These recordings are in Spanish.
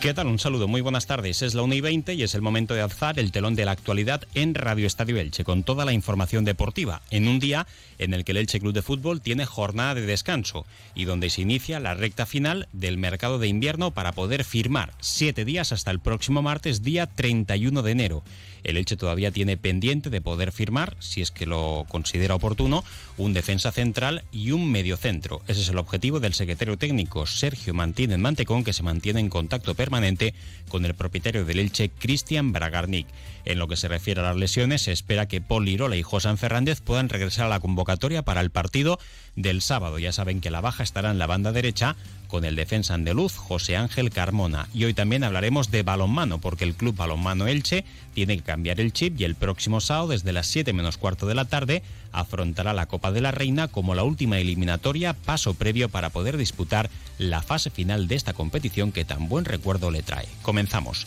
¿Qué tal? Un saludo, muy buenas tardes. Es la 1 y 20 y es el momento de alzar el telón de la actualidad en Radio Estadio Elche con toda la información deportiva, en un día en el que el Elche Club de Fútbol tiene jornada de descanso y donde se inicia la recta final del mercado de invierno para poder firmar siete días hasta el próximo martes, día 31 de enero. El Elche todavía tiene pendiente de poder firmar, si es que lo considera oportuno, un defensa central y un mediocentro. Ese es el objetivo del secretario técnico Sergio Martínez Mantecón, que se mantiene en contacto con el propietario del Elche, Cristian Bragarnik. En lo que se refiere a las lesiones, se espera que Paul Lirola y José Fernández puedan regresar a la convocatoria para el partido del sábado. Ya saben que la baja estará en la banda derecha con el defensa andaluz José Ángel Carmona. Y hoy también hablaremos de balonmano, porque el Club Balonmano Elche tiene que cambiar el chip y el próximo sábado, desde las 7 menos cuarto de la tarde, afrontará la Copa de la Reina como la última eliminatoria, paso previo para poder disputar la fase final de esta competición que tan buen recuerdo le trae. Comenzamos.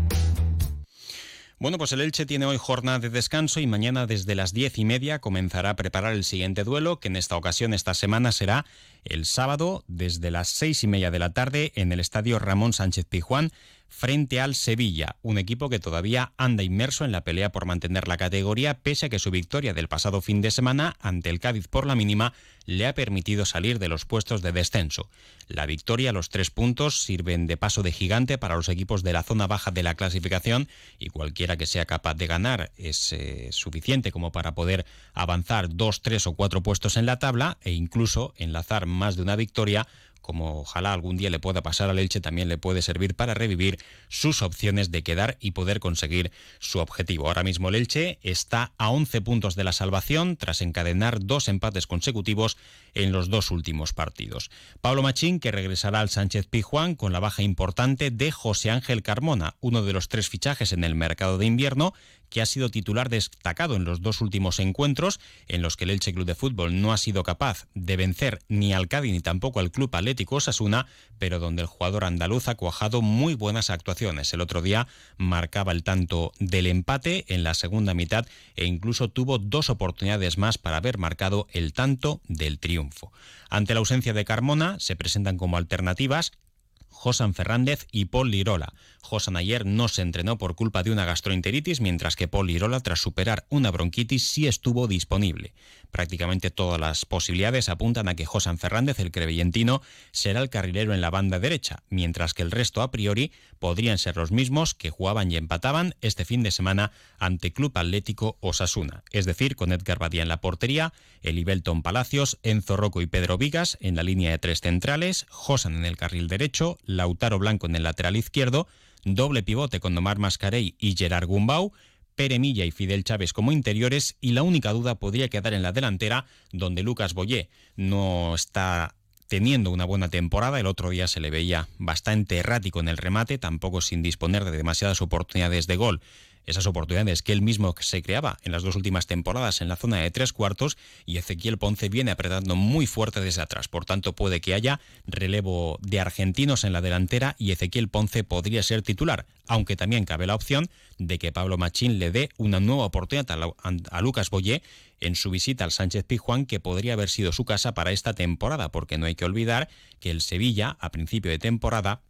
Bueno, pues el Elche tiene hoy jornada de descanso y mañana desde las diez y media comenzará a preparar el siguiente duelo, que en esta ocasión, esta semana, será el sábado desde las seis y media de la tarde en el estadio Ramón Sánchez Pijuán frente al Sevilla, un equipo que todavía anda inmerso en la pelea por mantener la categoría, pese a que su victoria del pasado fin de semana ante el Cádiz por la mínima le ha permitido salir de los puestos de descenso. La victoria, los tres puntos, sirven de paso de gigante para los equipos de la zona baja de la clasificación y cualquiera que sea capaz de ganar es eh, suficiente como para poder avanzar dos, tres o cuatro puestos en la tabla e incluso enlazar más de una victoria como ojalá algún día le pueda pasar al Elche, también le puede servir para revivir sus opciones de quedar y poder conseguir su objetivo. Ahora mismo el Elche está a 11 puntos de la salvación tras encadenar dos empates consecutivos en los dos últimos partidos. Pablo Machín, que regresará al Sánchez Pijuán con la baja importante de José Ángel Carmona, uno de los tres fichajes en el mercado de invierno, que ha sido titular destacado en los dos últimos encuentros, en los que el Elche Club de Fútbol no ha sido capaz de vencer ni al Cádiz ni tampoco al Club Atlético Osasuna, pero donde el jugador andaluz ha cuajado muy buenas actuaciones. El otro día marcaba el tanto del empate en la segunda mitad e incluso tuvo dos oportunidades más para haber marcado el tanto del triunfo. Ante la ausencia de Carmona, se presentan como alternativas Josan Fernández y Paul Lirola. Josan ayer no se entrenó por culpa de una gastroenteritis, mientras que Paul Lirola, tras superar una bronquitis, sí estuvo disponible. Prácticamente todas las posibilidades apuntan a que Josan Fernández, el crevillentino, será el carrilero en la banda derecha, mientras que el resto a priori podrían ser los mismos que jugaban y empataban este fin de semana ante Club Atlético Osasuna, es decir, con Edgar Badía en la portería, Elibelton Palacios, Enzo Rocco y Pedro Vigas en la línea de tres centrales, Josan en el carril derecho, Lautaro Blanco en el lateral izquierdo, doble pivote con Domar Mascarey y Gerard Gumbau, Pere Milla y Fidel Chávez como interiores y la única duda podría quedar en la delantera donde Lucas Boyé no está teniendo una buena temporada. El otro día se le veía bastante errático en el remate, tampoco sin disponer de demasiadas oportunidades de gol esas oportunidades que él mismo se creaba en las dos últimas temporadas en la zona de tres cuartos y Ezequiel Ponce viene apretando muy fuerte desde atrás. Por tanto, puede que haya relevo de argentinos en la delantera y Ezequiel Ponce podría ser titular, aunque también cabe la opción de que Pablo Machín le dé una nueva oportunidad a, Lucas Boyé en su visita al Sánchez Pizjuán, que podría haber sido su casa para esta temporada, porque no hay que olvidar que el Sevilla, a principio de temporada,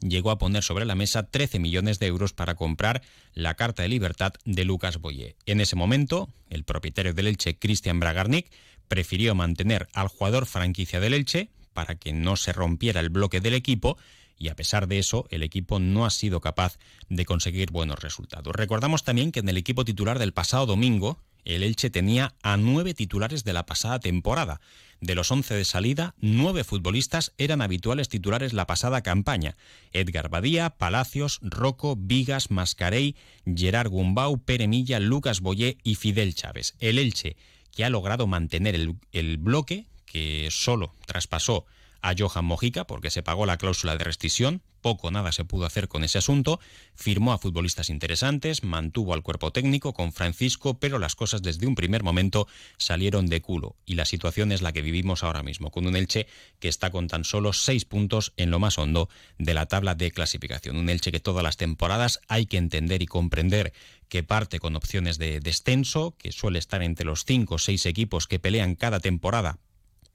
llegó a poner sobre la mesa 13 millones de euros para comprar la carta de libertad de Lucas Boye. En ese momento, el propietario del Elche, Cristian Bragarnik, prefirió mantener al jugador franquicia del Elche para que no se rompiera el bloque del equipo y a pesar de eso el equipo no ha sido capaz de conseguir buenos resultados. Recordamos también que en el equipo titular del pasado domingo el Elche tenía a nueve titulares de la pasada temporada. De los 11 de salida, nueve futbolistas eran habituales titulares la pasada campaña. Edgar Badía, Palacios, Rocco, Vigas, Mascarey, Gerard Gumbau, Pere Milla, Lucas Boyé y Fidel Chávez. El Elche, que ha logrado mantener el bloque, que solo traspasó a Johan Mojica porque se pagó la cláusula de rescisión, poco nada se pudo hacer con ese asunto, firmó a futbolistas interesantes, mantuvo al cuerpo técnico con Francisco, pero las cosas desde un primer momento salieron de culo y la situación es la que vivimos ahora mismo, con un Elche que está con tan solo seis puntos en lo más hondo de la tabla de clasificación, un Elche que todas las temporadas hay que entender y comprender que parte con opciones de descenso, que suele estar entre los cinco o seis equipos que pelean cada temporada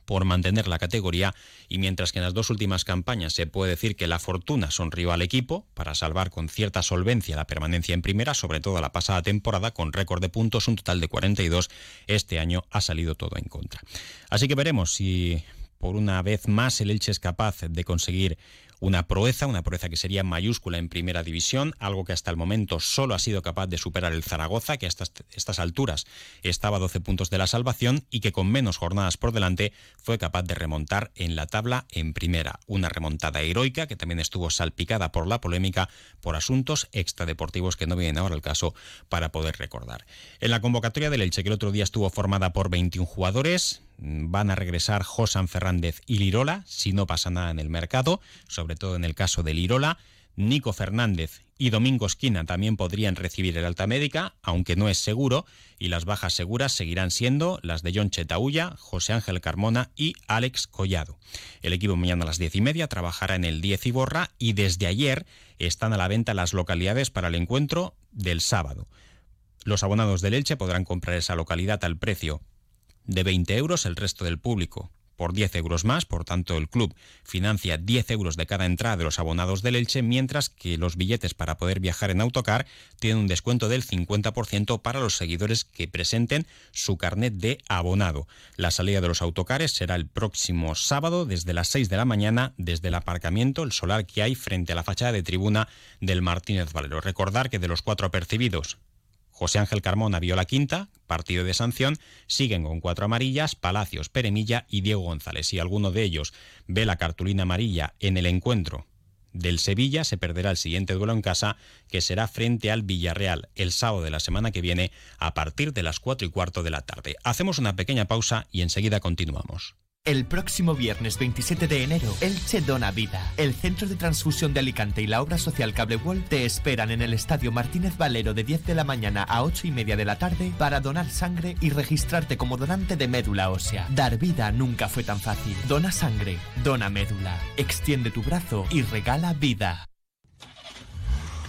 por mantener la categoría y mientras que en las dos últimas campañas se puede decir que la fortuna sonrió al equipo para salvar con cierta solvencia la permanencia en primera, sobre todo la pasada temporada con récord de puntos, un total de 42, este año ha salido todo en contra. Así que veremos si por una vez más el Elche es capaz de conseguir una proeza, una proeza que sería mayúscula en primera división, algo que hasta el momento solo ha sido capaz de superar el Zaragoza, que a estas, alturas estaba a 12 puntos de la salvación y que con menos jornadas por delante fue capaz de remontar en la tabla en primera. Una remontada heroica que también estuvo salpicada por la polémica por asuntos extradeportivos que no vienen ahora al caso para poder recordar. En la convocatoria del Elche, que el otro día estuvo formada por 21 jugadores, van a regresar Josan Fernández y Lirola, si no pasa nada en el mercado, sobre todo en el caso de Lirola. Nico Fernández y Domingo Esquina también podrían recibir el alta médica, aunque no es seguro, y las bajas seguras seguirán siendo las de John Chetaulla, José Ángel Carmona y Alex Collado. El equipo mañana a las diez y media trabajará en el 10 y borra y desde ayer están a la venta las localidades para el encuentro del sábado. Los abonados del Elche podrán comprar esa localidad al precio de 20 euros, el resto del público por 10 euros más, por tanto el club financia 10 euros de cada entrada de los abonados del Elche, mientras que los billetes para poder viajar en autocar tienen un descuento del 50% para los seguidores que presenten su carnet de abonado. La salida de los autocares será el próximo sábado desde las 6 de la mañana desde el aparcamiento, el solar que hay frente a la fachada de tribuna del Martínez Valero. Recordar que de los cuatro apercibidos José Ángel Carmona vio la quinta, partido de sanción, siguen con cuatro amarillas, Palacios, Peremilla y Diego González. Si alguno de ellos ve la cartulina amarilla en el encuentro del Sevilla, se perderá el siguiente duelo en casa, que será frente al Villarreal el sábado de la semana que viene a partir de las cuatro y cuarto de la tarde. Hacemos una pequeña pausa y enseguida continuamos. El próximo viernes 27 de enero, Elche Dona Vida. El Centro de Transfusión de Alicante y la obra social Cable te esperan en el Estadio Martínez Valero de 10 de la mañana a 8 y media de la tarde para donar sangre y registrarte como donante de médula ósea. Dar vida nunca fue tan fácil. Dona sangre, dona médula. Extiende tu brazo y regala vida.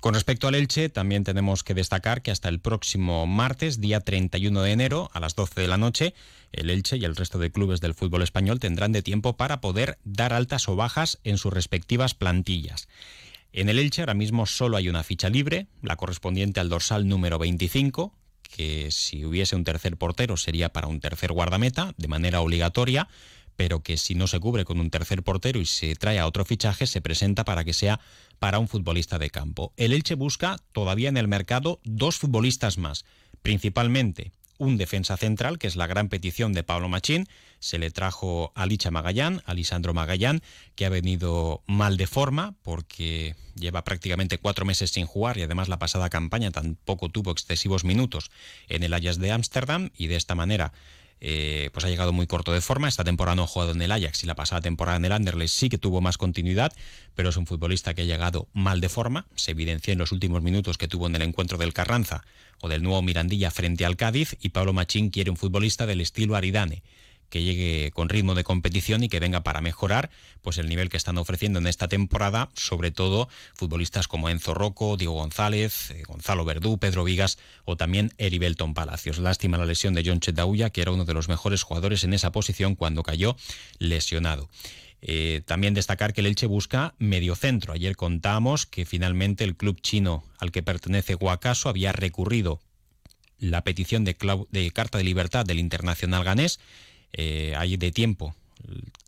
Con respecto al Elche, también tenemos que destacar que hasta el próximo martes, día 31 de enero, a las 12 de la noche, el Elche y el resto de clubes del fútbol español tendrán de tiempo para poder dar altas o bajas en sus respectivas plantillas. En el Elche ahora mismo solo hay una ficha libre, la correspondiente al dorsal número 25, que si hubiese un tercer portero sería para un tercer guardameta, de manera obligatoria, pero que si no se cubre con un tercer portero y se trae a otro fichaje, se presenta para que sea para un futbolista de campo. El Elche busca todavía en el mercado dos futbolistas más, principalmente un defensa central, que es la gran petición de Pablo Machín. Se le trajo a Licha Magallán, a Lisandro Magallán, que ha venido mal de forma porque lleva prácticamente cuatro meses sin jugar y además la pasada campaña tampoco tuvo excesivos minutos en el Ajax de Ámsterdam y de esta manera eh, pues ha llegado muy corto de forma. Esta temporada no ha jugado en el Ajax y la pasada temporada en el Anderlecht sí que tuvo más continuidad, pero es un futbolista que ha llegado mal de forma. Se evidenció en los últimos minutos que tuvo en el encuentro del Carranza o del nuevo Mirandilla frente al Cádiz y Pablo Machín quiere un futbolista del estilo Aridane que llegue con ritmo de competición y que venga para mejorar pues el nivel que están ofreciendo en esta temporada, sobre todo futbolistas como Enzo Rocco, Diego González, eh, Gonzalo Verdú, Pedro Vigas o también Eribelton Palacios. Lástima la lesión de John Chetauya, que era uno de los mejores jugadores en esa posición cuando cayó lesionado. Eh, también destacar que el Elche busca mediocentro. Ayer contamos que finalmente el club chino al que pertenece Guacaso había recurrido la petición de, carta de libertad del internacional ganés. Eh, hay de tiempo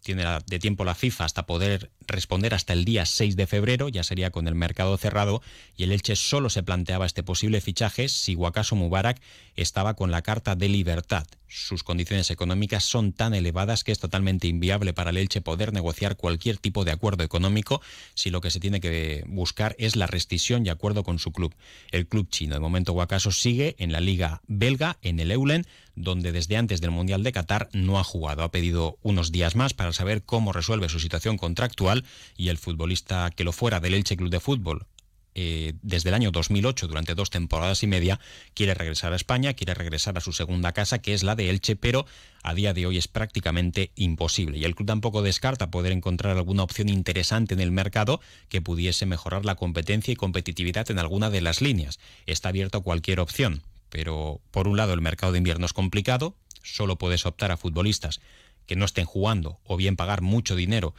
tiene de tiempo la FIFA hasta poder responder hasta el día 6 de febrero, ya sería con el mercado cerrado, y el Elche solo se planteaba este posible fichaje si Wakaso Mubarak estaba con la carta de libertad. Sus condiciones económicas son tan elevadas que es totalmente inviable para el Elche poder negociar cualquier tipo de acuerdo económico si lo que se tiene que buscar es la rescisión y acuerdo con su club. El club chino, de momento Wakaso, sigue en la liga belga, en el Eulen, donde desde antes del Mundial de Qatar no ha jugado. Ha pedido unos días más para saber cómo resuelve su situación contractual y el futbolista que lo fuera del Elche Club de Fútbol eh, desde el año 2008, durante dos temporadas y media, quiere regresar a España, quiere regresar a su segunda casa, que es la de Elche, pero a día de hoy es prácticamente imposible. Y el club tampoco descarta poder encontrar alguna opción interesante en el mercado que pudiese mejorar la competencia y competitividad en alguna de las líneas. Está abierto a cualquier opción, pero por un lado el mercado de invierno es complicado, solo puedes optar a futbolistas que no estén jugando o bien pagar mucho dinero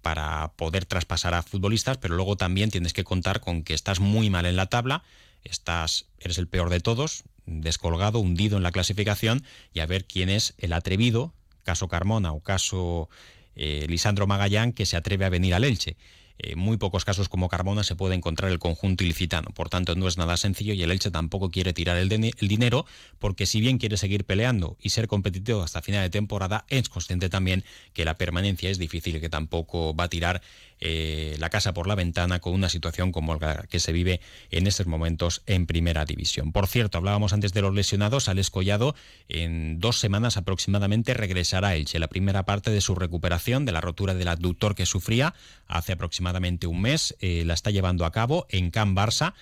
para poder traspasar a futbolistas, pero luego también tienes que contar con que estás muy mal en la tabla, estás eres el peor de todos, descolgado, hundido en la clasificación y a ver quién es el atrevido, caso Carmona o caso eh, Lisandro Magallán, que se atreve a venir al Elche. En eh, muy pocos casos como Carmona se puede encontrar el conjunto ilicitano. Por tanto, no es nada sencillo y el Elche tampoco quiere tirar el, el, dinero porque si bien quiere seguir peleando y ser competitivo hasta final de temporada, es consciente también que la permanencia es difícil y que tampoco va a tirar eh, la casa por la ventana con una situación como la que se vive en estos momentos en primera división. Por cierto, hablábamos antes de los lesionados, Alex Collado en dos semanas aproximadamente regresará a Elche. La primera parte de su recuperación de la rotura del abductor que sufría hace aproximadamente un mes eh, la está llevando a cabo en Can Barça.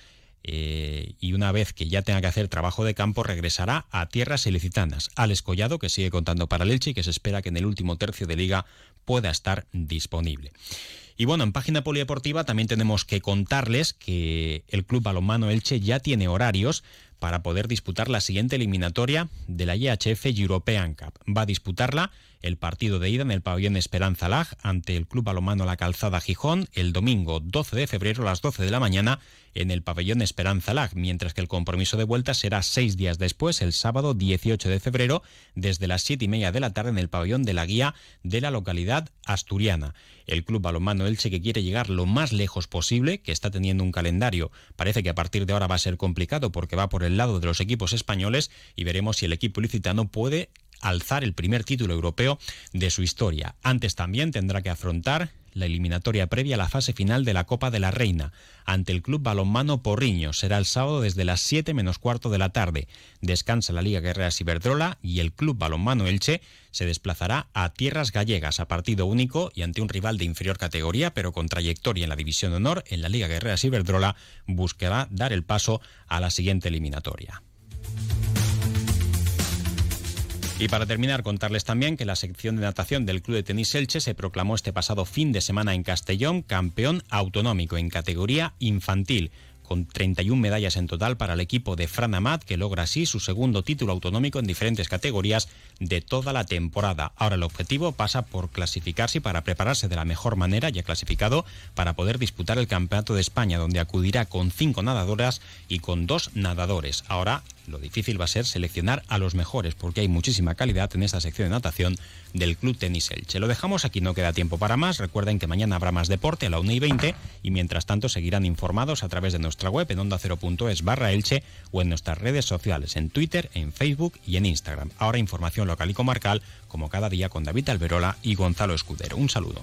Eh, y una vez que ya tenga que hacer trabajo de campo regresará a tierras ilicitanas. Alex Collado, que sigue contando para el Elche y que se espera que en el último tercio de liga pueda estar disponible. Y bueno, en página polideportiva también tenemos que contarles que el Club Balonmano Elche ya tiene horarios para poder disputar la siguiente eliminatoria de la IHF European Cup. Va a disputarla el partido de ida en el pabellón Esperanza Lag ante el Club Balonmano La Calzada Gijón el domingo 12 de febrero a las 12 de la mañana en el pabellón Esperanza Lag, mientras que el compromiso de vuelta será seis días después, el sábado 18 de febrero, desde las siete y media de la tarde en el pabellón de la guía de la localidad asturiana. El Club Balonmano Elche que quiere llegar lo más lejos posible, que está teniendo un calendario, parece que a partir de ahora va a ser complicado porque va por el lado de los equipos españoles y veremos si el equipo licitano puede alzar el primer título europeo de su historia. Antes también tendrá que afrontar la eliminatoria previa a la fase final de la Copa de la Reina, ante el Club Balonmano Porriño. Será el sábado desde las 7 menos cuarto de la tarde. Descansa la Liga Guerreras Iberdrola y el Club Balonmano Elche se desplazará a tierras gallegas a partido único y ante un rival de inferior categoría, pero con trayectoria en la División de Honor en la Liga Guerreras Iberdrola, buscará dar el paso a la siguiente eliminatoria. Y para terminar, contarles también que la sección de natación del Club de Tenis Elche se proclamó este pasado fin de semana en Castellón campeón autonómico en categoría infantil con 31 medallas en total para el equipo de Fran Amat, que logra así su segundo título autonómico en diferentes categorías de toda la temporada. Ahora el objetivo pasa por clasificarse y para prepararse de la mejor manera, ya clasificado, para poder disputar el Campeonato de España, donde acudirá con cinco nadadoras y con dos nadadores. Ahora lo difícil va a ser seleccionar a los mejores, porque hay muchísima calidad en esta sección de natación del Club Tenis Elche. Lo dejamos aquí, no queda tiempo para más. Recuerden que mañana habrá más deporte a la 1 y 20 y mientras tanto seguirán informados a través de nuestra web en onda0.es barra Elche o en nuestras redes sociales, en Twitter, en Facebook y en Instagram. Ahora información local y comarcal, como cada día con David Alberola y Gonzalo Escudero. Un saludo.